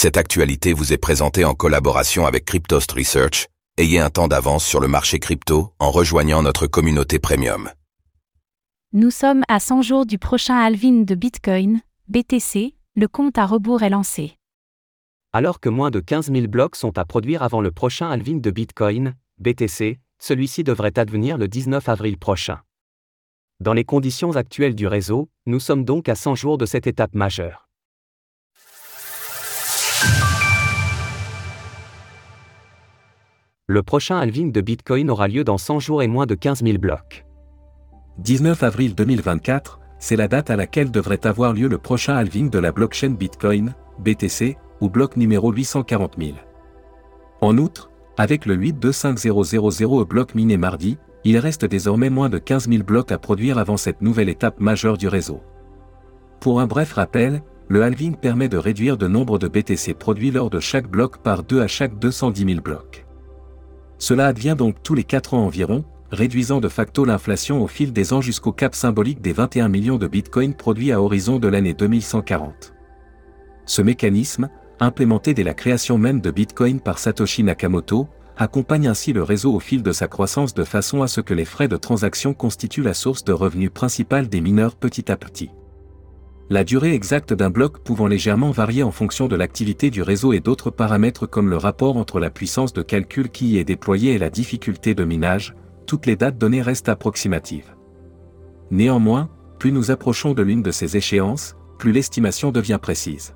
Cette actualité vous est présentée en collaboration avec Cryptost Research. Ayez un temps d'avance sur le marché crypto en rejoignant notre communauté premium. Nous sommes à 100 jours du prochain halving de Bitcoin, BTC, le compte à rebours est lancé. Alors que moins de 15 000 blocs sont à produire avant le prochain halving de Bitcoin, BTC, celui-ci devrait advenir le 19 avril prochain. Dans les conditions actuelles du réseau, nous sommes donc à 100 jours de cette étape majeure. Le prochain halving de Bitcoin aura lieu dans 100 jours et moins de 15 000 blocs. 19 avril 2024, c'est la date à laquelle devrait avoir lieu le prochain halving de la blockchain Bitcoin, BTC, ou bloc numéro 840 000. En outre, avec le 825000 bloc miné mardi, il reste désormais moins de 15 000 blocs à produire avant cette nouvelle étape majeure du réseau. Pour un bref rappel, le halving permet de réduire le nombre de BTC produits lors de chaque bloc par 2 à chaque 210 000 blocs. Cela advient donc tous les 4 ans environ, réduisant de facto l'inflation au fil des ans jusqu'au cap symbolique des 21 millions de bitcoins produits à horizon de l'année 2140. Ce mécanisme, implémenté dès la création même de Bitcoin par Satoshi Nakamoto, accompagne ainsi le réseau au fil de sa croissance de façon à ce que les frais de transaction constituent la source de revenus principale des mineurs petit à petit. La durée exacte d'un bloc pouvant légèrement varier en fonction de l'activité du réseau et d'autres paramètres comme le rapport entre la puissance de calcul qui y est déployée et la difficulté de minage, toutes les dates données restent approximatives. Néanmoins, plus nous approchons de l'une de ces échéances, plus l'estimation devient précise.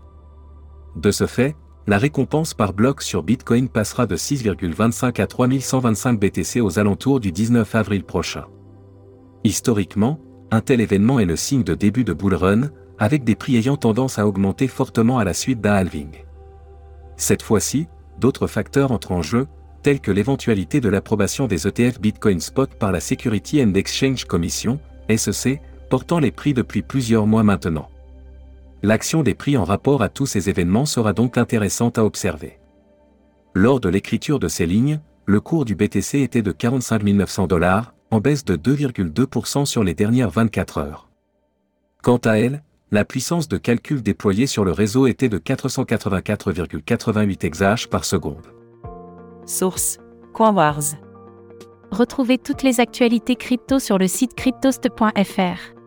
De ce fait, la récompense par bloc sur Bitcoin passera de 6,25 à 3125 BTC aux alentours du 19 avril prochain. Historiquement, un tel événement est le signe de début de bull run, avec des prix ayant tendance à augmenter fortement à la suite d'un halving. Cette fois-ci, d'autres facteurs entrent en jeu, tels que l'éventualité de l'approbation des ETF Bitcoin Spot par la Security and Exchange Commission, SEC, portant les prix depuis plusieurs mois maintenant. L'action des prix en rapport à tous ces événements sera donc intéressante à observer. Lors de l'écriture de ces lignes, le cours du BTC était de 45 900 dollars, en baisse de 2,2% sur les dernières 24 heures. Quant à elle, la puissance de calcul déployée sur le réseau était de 484,88 exahash par seconde. Source CoinWars. Retrouvez toutes les actualités crypto sur le site cryptost.fr.